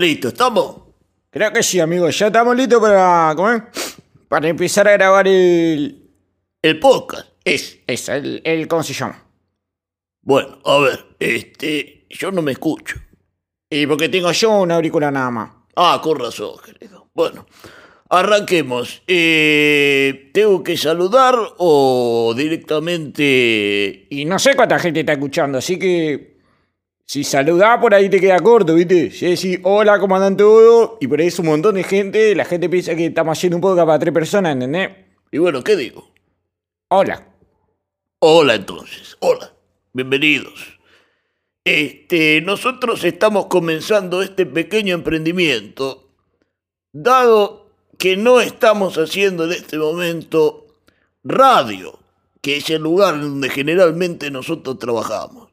Listo, ¿estamos? Creo que sí, amigo. Ya estamos listos para. ¿cómo es? Para empezar a grabar el. El podcast. Es, es, el, el. ¿Cómo se llama? Bueno, a ver, este. Yo no me escucho. Y porque tengo yo una auricular nada más. Ah, con razón, querido. Bueno, arranquemos. Eh, ¿Tengo que saludar o directamente.? Y no sé cuánta gente está escuchando, así que. Si saludás por ahí te queda corto, ¿viste? Si decís hola, ¿cómo andan todos? Y por ahí es un montón de gente, la gente piensa que estamos haciendo un podcast para tres personas, ¿entendés? Y bueno, ¿qué digo? Hola. Hola entonces, hola, bienvenidos. Este, nosotros estamos comenzando este pequeño emprendimiento, dado que no estamos haciendo en este momento radio, que es el lugar donde generalmente nosotros trabajamos.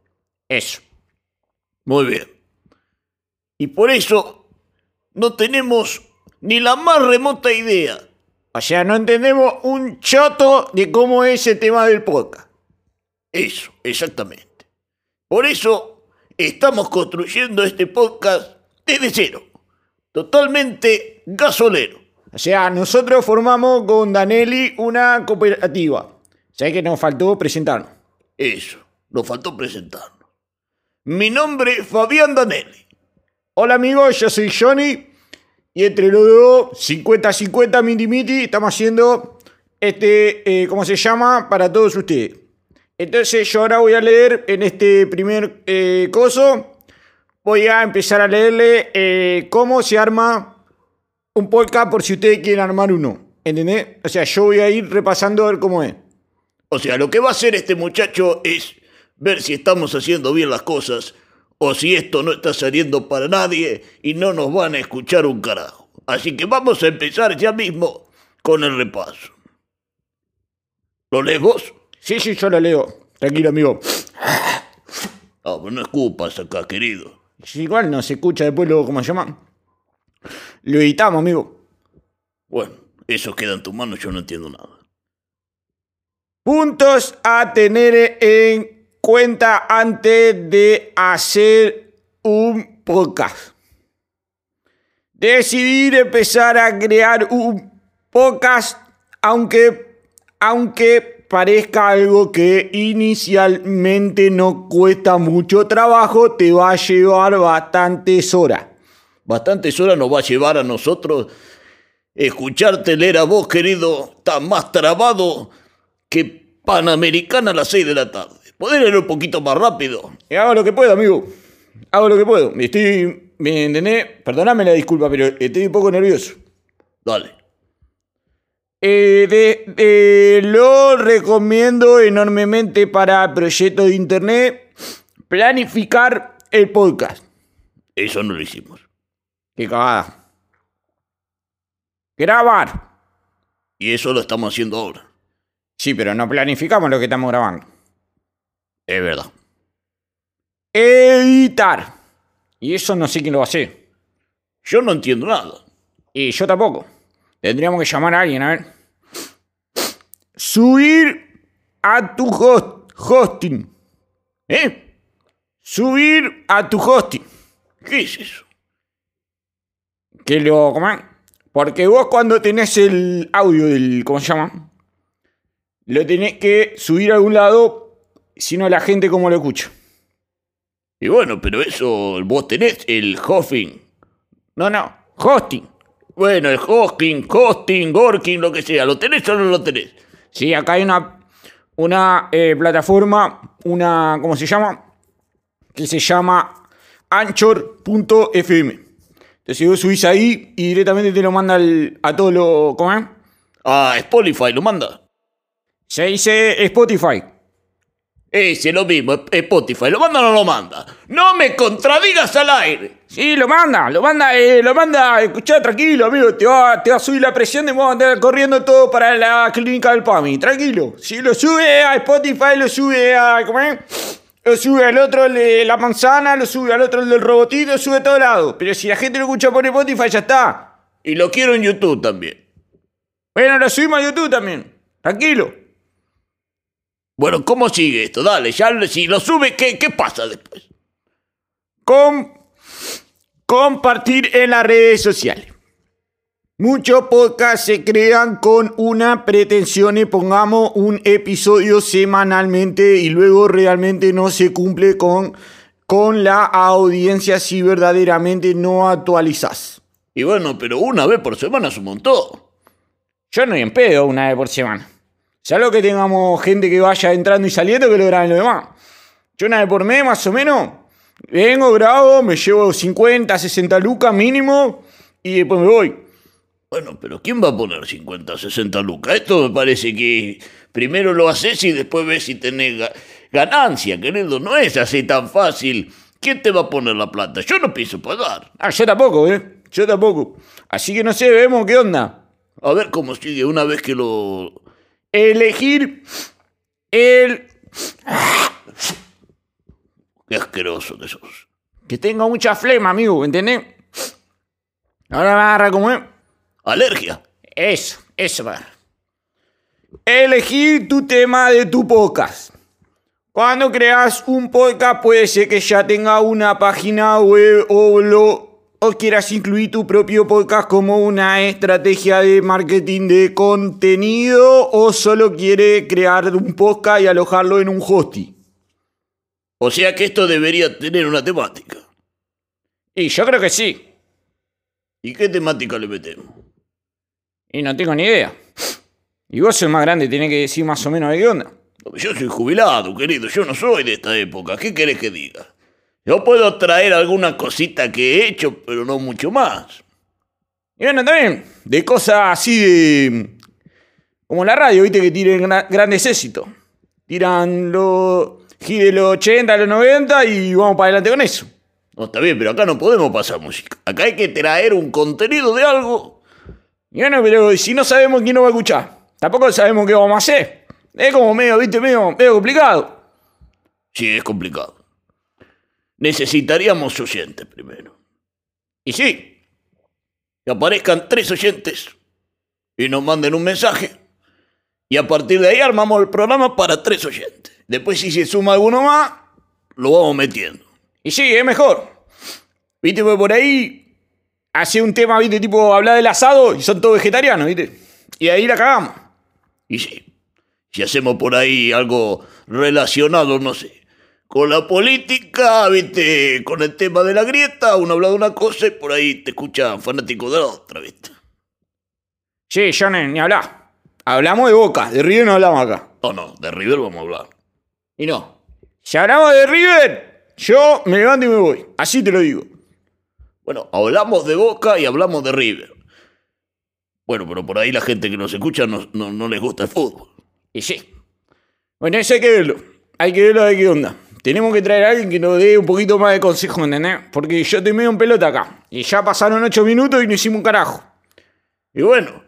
Eso. Muy bien. Y por eso no tenemos ni la más remota idea. O sea, no entendemos un choto de cómo es el tema del podcast. Eso, exactamente. Por eso estamos construyendo este podcast desde cero. Totalmente gasolero. O sea, nosotros formamos con Danelli una cooperativa. ¿Sabes que nos faltó presentarnos? Eso, nos faltó presentarnos. Mi nombre es Fabián Danelli. Hola amigos, yo soy Johnny. Y entre los dos, 50-50 miti miti, estamos haciendo este, eh, ¿cómo se llama? Para todos ustedes. Entonces yo ahora voy a leer en este primer eh, coso, voy a empezar a leerle eh, cómo se arma un podcast por si ustedes quieren armar uno. ¿Entendés? O sea, yo voy a ir repasando a ver cómo es. O sea, lo que va a hacer este muchacho es ver si estamos haciendo bien las cosas o si esto no está saliendo para nadie y no nos van a escuchar un carajo. Así que vamos a empezar ya mismo con el repaso. ¿Lo lees vos? Sí, sí, yo lo leo. Tranquilo, amigo. Ah, pues no escupas acá, querido. Si igual no se escucha después luego, ¿cómo se llama? Lo editamos, amigo. Bueno, eso queda en tu mano, yo no entiendo nada. Puntos a tener en cuenta antes de hacer un podcast. Decidir empezar a crear un podcast, aunque, aunque parezca algo que inicialmente no cuesta mucho trabajo, te va a llevar bastantes horas. Bastantes horas nos va a llevar a nosotros escucharte leer a vos, querido, está más trabado que Panamericana a las 6 de la tarde. ¿Podés leer un poquito más rápido? Y hago lo que puedo, amigo. Hago lo que puedo. Estoy, ¿me entendés? Perdóname la disculpa, pero estoy un poco nervioso. Dale. Eh, lo recomiendo enormemente para proyectos de internet planificar el podcast. Eso no lo hicimos. Qué cagada. Grabar. Y eso lo estamos haciendo ahora. Sí, pero no planificamos lo que estamos grabando. Es verdad. Editar. Y eso no sé quién lo va a hacer. Yo no entiendo nada. Y yo tampoco. Tendríamos que llamar a alguien, a ver. Subir a tu host- hosting. ¿Eh? Subir a tu hosting. ¿Qué es eso? Que lo coman. Porque vos cuando tenés el audio del. ¿Cómo se llama? Lo tenés que subir a algún lado. Si no, la gente cómo lo escucha. Y bueno, pero eso vos tenés el hosting. No, no. Hosting. Bueno, el hosting, hosting, gorking, lo que sea. ¿Lo tenés o no lo tenés? Sí, acá hay una, una eh, plataforma, una, ¿cómo se llama? Que se llama anchor.fm. Entonces vos subís ahí y directamente te lo manda al- a todos los... ¿Cómo es? Ah, Spotify lo manda. Se dice Spotify. Ese, lo mismo, Spotify. ¿Lo manda o no lo manda? ¡No me contradigas al aire! Sí, lo manda, lo manda, eh, lo manda. Escuchá, tranquilo, amigo. Te va, te va a subir la presión y vamos a andar corriendo todo para la clínica del PAMI. Tranquilo. Si lo sube a Spotify, lo sube a... ¿Cómo es? Lo sube al otro el de la manzana, lo sube al otro el del robotito, lo sube a todos lados. Pero si la gente lo escucha por Spotify, ya está. Y lo quiero en YouTube también. Bueno, lo subimos a YouTube también. Tranquilo. Bueno, ¿cómo sigue esto? Dale, ya si lo sube, ¿qué, qué pasa después? Con compartir en las redes sociales. Muchos podcasts se crean con una pretensión y pongamos un episodio semanalmente y luego realmente no se cumple con, con la audiencia si verdaderamente no actualizas. Y bueno, pero una vez por semana es un montón. Yo no en pedo una vez por semana. Solo que tengamos gente que vaya entrando y saliendo que lo graben lo demás. Yo una vez por mes más o menos vengo, grabo, me llevo 50, 60 lucas mínimo y después me voy. Bueno, pero ¿quién va a poner 50, 60 lucas? Esto me parece que primero lo haces y después ves si tenés ga- ganancia, querido. No es así tan fácil. ¿Quién te va a poner la plata? Yo no pienso pagar. Ah, yo tampoco, ¿eh? Yo tampoco. Así que no sé, vemos qué onda. A ver cómo sigue una vez que lo... Elegir el Qué asqueroso que sos. que tenga mucha flema, amigo, ¿entendés? Ahora me agarra como es. ¿Alergia? Eso, eso va. Elegir tu tema de tu podcast. Cuando creas un podcast puede ser que ya tenga una página web o lo o quieras incluir tu propio podcast como una estrategia de marketing de contenido o solo quiere crear un podcast y alojarlo en un hosting. O sea que esto debería tener una temática. Y yo creo que sí. ¿Y qué temática le metemos? Y no tengo ni idea. Y vos sos más grande, tenés que decir más o menos de qué onda. Yo soy jubilado, querido. Yo no soy de esta época. ¿Qué querés que diga? Yo puedo traer alguna cosita que he hecho, pero no mucho más. Y bueno, también, de cosas así de. Como la radio, viste, que tienen gra- grandes éxitos. Tiran los de los 80, los 90 y vamos para adelante con eso. No, está bien, pero acá no podemos pasar música. Acá hay que traer un contenido de algo. Y bueno, pero si no sabemos quién nos va a escuchar, tampoco sabemos qué vamos a hacer. Es como medio, viste, medio, medio complicado. Sí, es complicado. Necesitaríamos oyentes primero. Y sí, Que aparezcan tres oyentes y nos manden un mensaje. Y a partir de ahí armamos el programa para tres oyentes. Después, si se suma alguno más, lo vamos metiendo. y sí, es mejor. Viste, pues por ahí hace un tema, viste, tipo hablar del asado y son todos vegetarianos, viste. Y ahí la cagamos. Y sí, si hacemos por ahí algo relacionado, no sé, con la política, viste, con el tema de la grieta, uno habla de una cosa y por ahí te escucha fanático de la otra, viste. Sí, yo ni, ni hablar. Hablamos de Boca, de River no hablamos acá. No, no, de River vamos a hablar. Y no. Si hablamos de River, yo me levanto y me voy. Así te lo digo. Bueno, hablamos de Boca y hablamos de River. Bueno, pero por ahí la gente que nos escucha no, no, no les gusta el fútbol. Y sí. Bueno, eso hay que verlo. Hay que verlo de qué onda. Tenemos que traer a alguien que nos dé un poquito más de consejo, ¿entendés? Porque yo estoy medio en pelota acá. Y ya pasaron ocho minutos y no hicimos un carajo. Y bueno,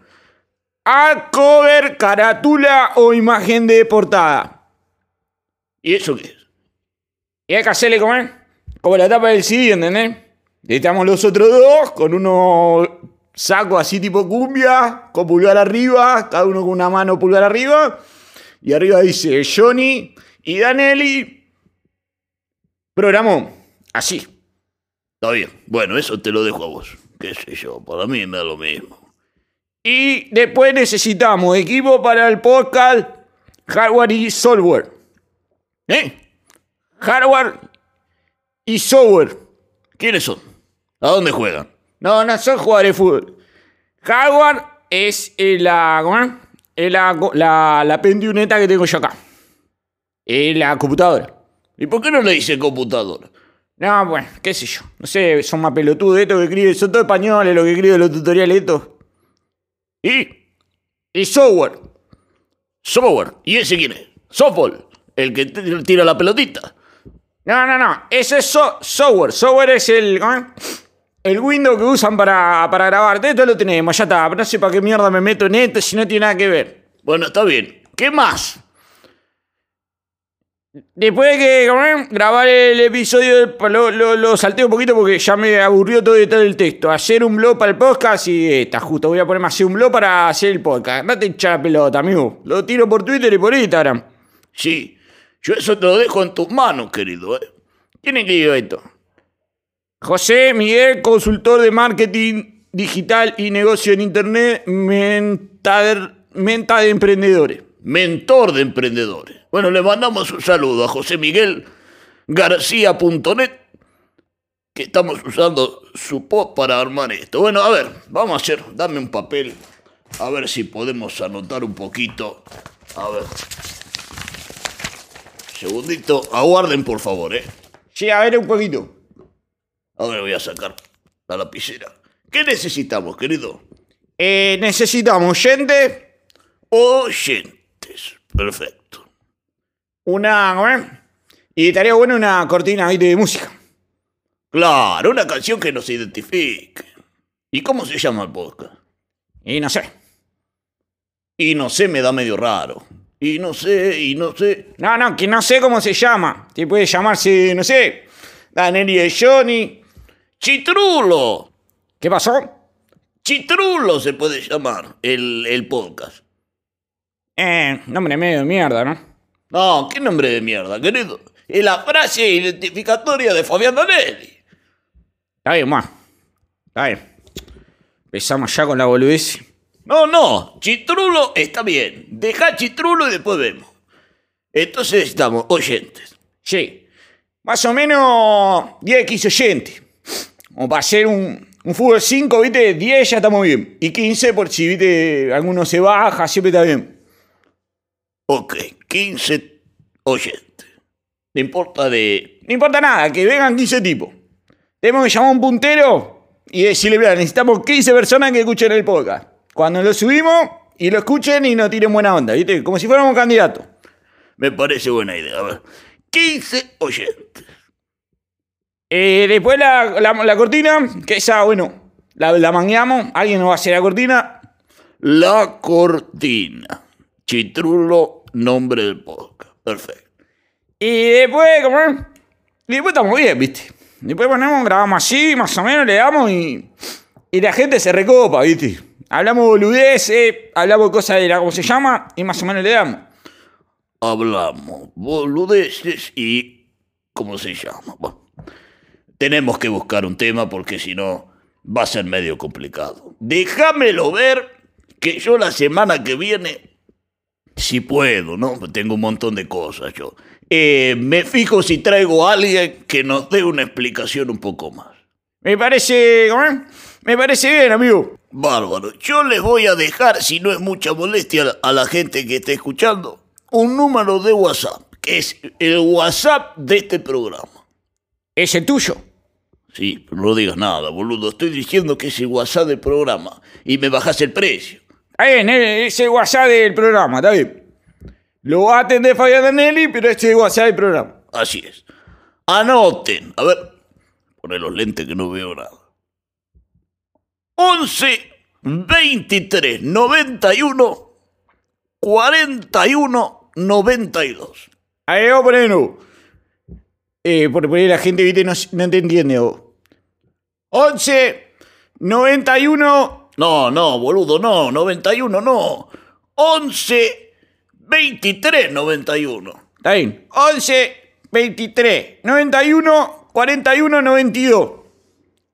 A cover, carátula o imagen de portada. ¿y eso qué es? Y hay que hacerle comer. Como la tapa del CD, ¿entendés? Estamos los otros dos con unos sacos así tipo cumbia, con pulgar arriba, cada uno con una mano pulgar arriba. Y arriba dice Johnny y Danelli. Programó. Así. Está bien. Bueno, eso te lo dejo a vos. Qué sé yo, para mí me da lo mismo. Y después necesitamos equipo para el podcast, hardware y software. ¿Eh? Hardware y software. ¿Quiénes son? ¿A dónde juegan? No, no son jugadores de fútbol. Hardware es eh, la, la, la, la pendioneta que tengo yo acá. Es la computadora. ¿Y por qué no le dice computadora? No, bueno, qué sé yo. No sé, son más pelotudos estos que escriben. Son todos españoles los que escriben los tutoriales estos. ¿Y? Y software. Software. ¿Y ese quién es? Softball. El que tira la pelotita. No, no, no. Ese es so- software. Software es el. El Windows que usan para, para grabar. Esto lo tenemos, ya está. No sé para qué mierda me meto en esto si no tiene nada que ver. Bueno, está bien. ¿Qué más? Después de que grabar el episodio, lo, lo, lo salté un poquito porque ya me aburrió todo el el texto. Hacer un blog para el podcast y está justo. Voy a ponerme a hacer un blog para hacer el podcast. No te hinchar la pelota, amigo. Lo tiro por Twitter y por Instagram. Sí. Yo eso te lo dejo en tus manos, querido. ¿eh? ¿Quién escribió esto? José Miguel, consultor de marketing digital y negocio en internet, mentor, menta de emprendedores. Mentor de emprendedores. Bueno, le mandamos un saludo a José Miguel García.net, que estamos usando su post para armar esto. Bueno, a ver, vamos a hacer, dame un papel, a ver si podemos anotar un poquito. A ver. Segundito, aguarden por favor, ¿eh? Sí, a ver un poquito. Ahora voy a sacar la lapicera. ¿Qué necesitamos, querido? Eh, necesitamos gente, Oyentes. Perfecto. Una... Y estaría bueno una cortina ¿viste, de música. Claro, una canción que nos identifique. ¿Y cómo se llama el podcast? Y no sé. Y no sé, me da medio raro. Y no sé, y no sé. No, no, que no sé cómo se llama. Que puede llamarse, no sé, Daniel y Johnny. Chitrulo. ¿Qué pasó? Chitrulo se puede llamar el, el podcast. Eh, nombre medio de mierda, ¿no? No, qué nombre de mierda, querido. Es la frase identificatoria de Fabián Donelli. Está bien, ma. Está bien. Empezamos ya con la boludez. No, no, Chitrulo está bien. Deja Chitrulo y después vemos. Entonces estamos oyentes. Sí. Más o menos 10, 15 oyentes. Como para hacer un, un fútbol 5, ¿viste? 10 ya estamos bien. Y 15 por si, ¿viste? Alguno se baja, siempre está bien. Ok, 15 oyentes. No importa de... No importa nada, que vengan 15 tipos. Tenemos que llamar a un puntero y decirle, necesitamos 15 personas que escuchen el podcast. Cuando lo subimos y lo escuchen y nos tiren buena onda, ¿viste? Como si fuéramos candidatos. Me parece buena idea. A ver. 15 oyentes. Eh, después la, la- la cortina, que esa, bueno, la, la mangueamos. Alguien nos va a hacer la cortina. La cortina. Chitrulo, nombre del podcast. Perfecto. Y después, como? Y después estamos bien, ¿viste? Después ponemos, grabamos así, más o menos, le damos y, y la gente se recopa, ¿viste? Hablamos boludeces, hablamos cosas de la, ¿cómo se llama? Y más o menos le damos. Hablamos boludeces y... ¿Cómo se llama? Bueno, tenemos que buscar un tema porque si no va a ser medio complicado. Déjamelo ver que yo la semana que viene, si puedo, ¿no? Tengo un montón de cosas yo. Eh, me fijo si traigo a alguien que nos dé una explicación un poco más. Me parece, ¿cómo es? Me parece bien, amigo. Bárbaro. Yo les voy a dejar, si no es mucha molestia a la gente que esté escuchando, un número de WhatsApp, que es el WhatsApp de este programa. Es el tuyo. Sí, pero no digas nada, boludo. Estoy diciendo que es el WhatsApp del programa y me bajas el precio. Está bien, eh, es el WhatsApp del programa, está bien. Lo va a atender Fabián Danelli, pero este es el WhatsApp del programa. Así es. Anoten. A ver, poné los lentes que no veo nada. 11 23 91 41 92. Ahí vamos a ponerlo. Eh, porque por ahí la gente, viste, no, no te entiende. vos. 11 91 No, no, boludo, no. 91, no. 11 23 91. Está bien. 11 23 91 41 92.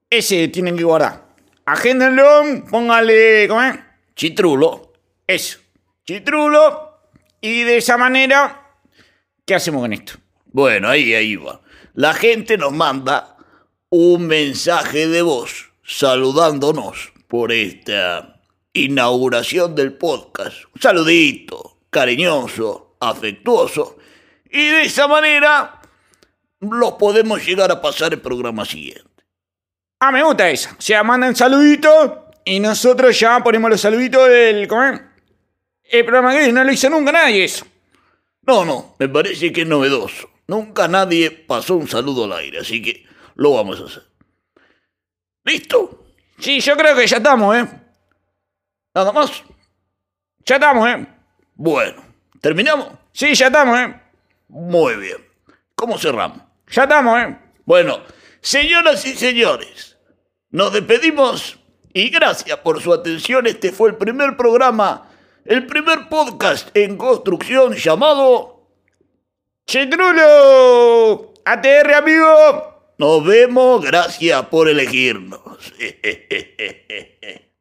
Ese tienen que guardar. Agéndenlo, póngale. ¿Cómo es? Chitrulo. Eso. Chitrulo. Y de esa manera, ¿qué hacemos con esto? Bueno, ahí, ahí va. La gente nos manda un mensaje de voz saludándonos por esta inauguración del podcast. Un saludito, cariñoso, afectuoso. Y de esa manera los podemos llegar a pasar el programa siguiente. Ah, me gusta esa. O sea, mandan saluditos y nosotros ya ponemos los saluditos del. El programa que no lo hizo nunca nadie eso. No, no, me parece que es novedoso. Nunca nadie pasó un saludo al aire, así que lo vamos a hacer. ¿Listo? Sí, yo creo que ya estamos, ¿eh? ¿Nada más? Ya estamos, ¿eh? Bueno, ¿terminamos? Sí, ya estamos, ¿eh? Muy bien. ¿Cómo cerramos? Ya estamos, ¿eh? Bueno, señoras y señores, nos despedimos y gracias por su atención. Este fue el primer programa, el primer podcast en construcción llamado... Chetrulo. ATR, amigo. Nos vemos, gracias por elegirnos.